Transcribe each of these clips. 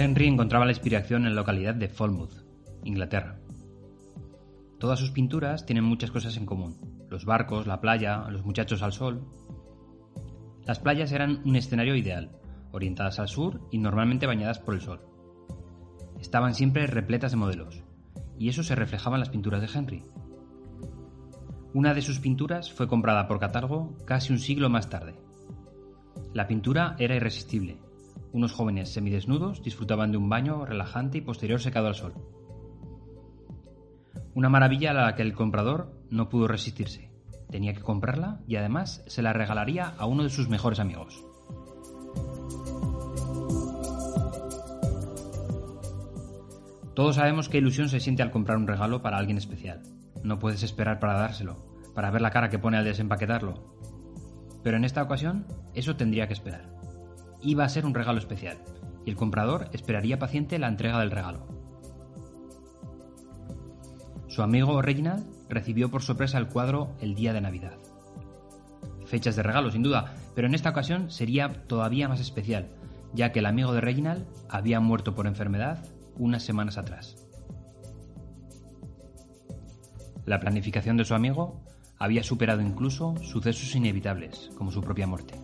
Henry encontraba la inspiración en la localidad de Falmouth, Inglaterra. Todas sus pinturas tienen muchas cosas en común. Los barcos, la playa, los muchachos al sol. Las playas eran un escenario ideal, orientadas al sur y normalmente bañadas por el sol. Estaban siempre repletas de modelos, y eso se reflejaba en las pinturas de Henry. Una de sus pinturas fue comprada por catálogo casi un siglo más tarde. La pintura era irresistible. Unos jóvenes semidesnudos disfrutaban de un baño relajante y posterior secado al sol. Una maravilla a la que el comprador no pudo resistirse. Tenía que comprarla y además se la regalaría a uno de sus mejores amigos. Todos sabemos qué ilusión se siente al comprar un regalo para alguien especial. No puedes esperar para dárselo, para ver la cara que pone al desempaquetarlo. Pero en esta ocasión, eso tendría que esperar. Iba a ser un regalo especial, y el comprador esperaría paciente la entrega del regalo. Su amigo Reginald recibió por sorpresa el cuadro el día de Navidad. Fechas de regalo, sin duda, pero en esta ocasión sería todavía más especial, ya que el amigo de Reginald había muerto por enfermedad unas semanas atrás. La planificación de su amigo había superado incluso sucesos inevitables, como su propia muerte.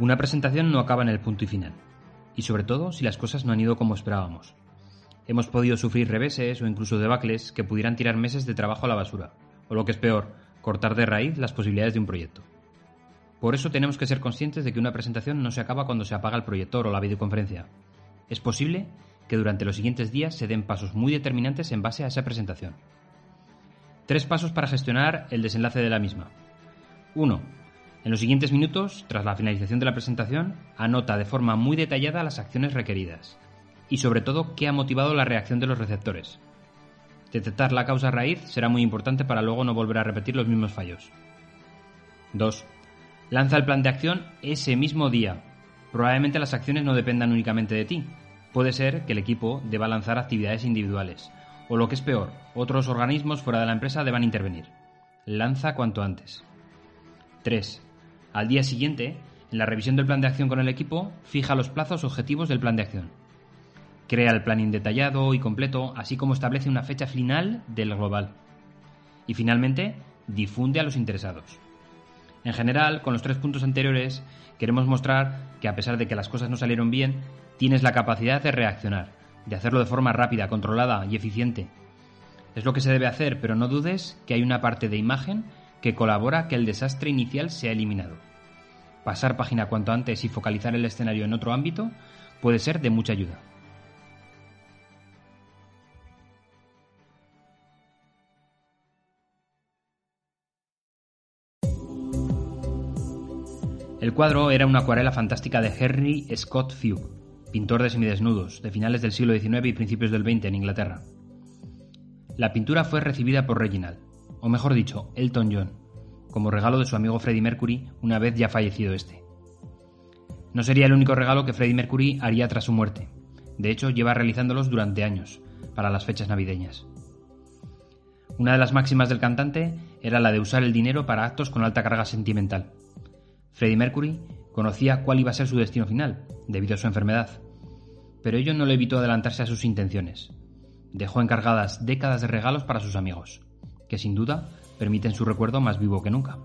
Una presentación no acaba en el punto y final, y sobre todo si las cosas no han ido como esperábamos. Hemos podido sufrir reveses o incluso debacles que pudieran tirar meses de trabajo a la basura, o lo que es peor, cortar de raíz las posibilidades de un proyecto. Por eso tenemos que ser conscientes de que una presentación no se acaba cuando se apaga el proyector o la videoconferencia. Es posible que durante los siguientes días se den pasos muy determinantes en base a esa presentación. Tres pasos para gestionar el desenlace de la misma. 1. En los siguientes minutos, tras la finalización de la presentación, anota de forma muy detallada las acciones requeridas y sobre todo qué ha motivado la reacción de los receptores. Detectar la causa raíz será muy importante para luego no volver a repetir los mismos fallos. 2. Lanza el plan de acción ese mismo día. Probablemente las acciones no dependan únicamente de ti. Puede ser que el equipo deba lanzar actividades individuales, o lo que es peor, otros organismos fuera de la empresa deban intervenir. Lanza cuanto antes. 3. Al día siguiente, en la revisión del plan de acción con el equipo, fija los plazos objetivos del plan de acción. Crea el planning detallado y completo, así como establece una fecha final del global. Y finalmente, difunde a los interesados. En general, con los tres puntos anteriores, queremos mostrar que a pesar de que las cosas no salieron bien, tienes la capacidad de reaccionar, de hacerlo de forma rápida, controlada y eficiente. Es lo que se debe hacer, pero no dudes que hay una parte de imagen que colabora que el desastre inicial sea eliminado. Pasar página cuanto antes y focalizar el escenario en otro ámbito puede ser de mucha ayuda. El cuadro era una acuarela fantástica de Henry Scott Few, pintor de semidesnudos, de finales del siglo XIX y principios del XX en Inglaterra. La pintura fue recibida por Reginald, o mejor dicho, Elton John, como regalo de su amigo Freddie Mercury una vez ya fallecido este. No sería el único regalo que Freddie Mercury haría tras su muerte. De hecho, lleva realizándolos durante años, para las fechas navideñas. Una de las máximas del cantante era la de usar el dinero para actos con alta carga sentimental. Freddie Mercury conocía cuál iba a ser su destino final, debido a su enfermedad, pero ello no le evitó adelantarse a sus intenciones. Dejó encargadas décadas de regalos para sus amigos que sin duda permiten su recuerdo más vivo que nunca.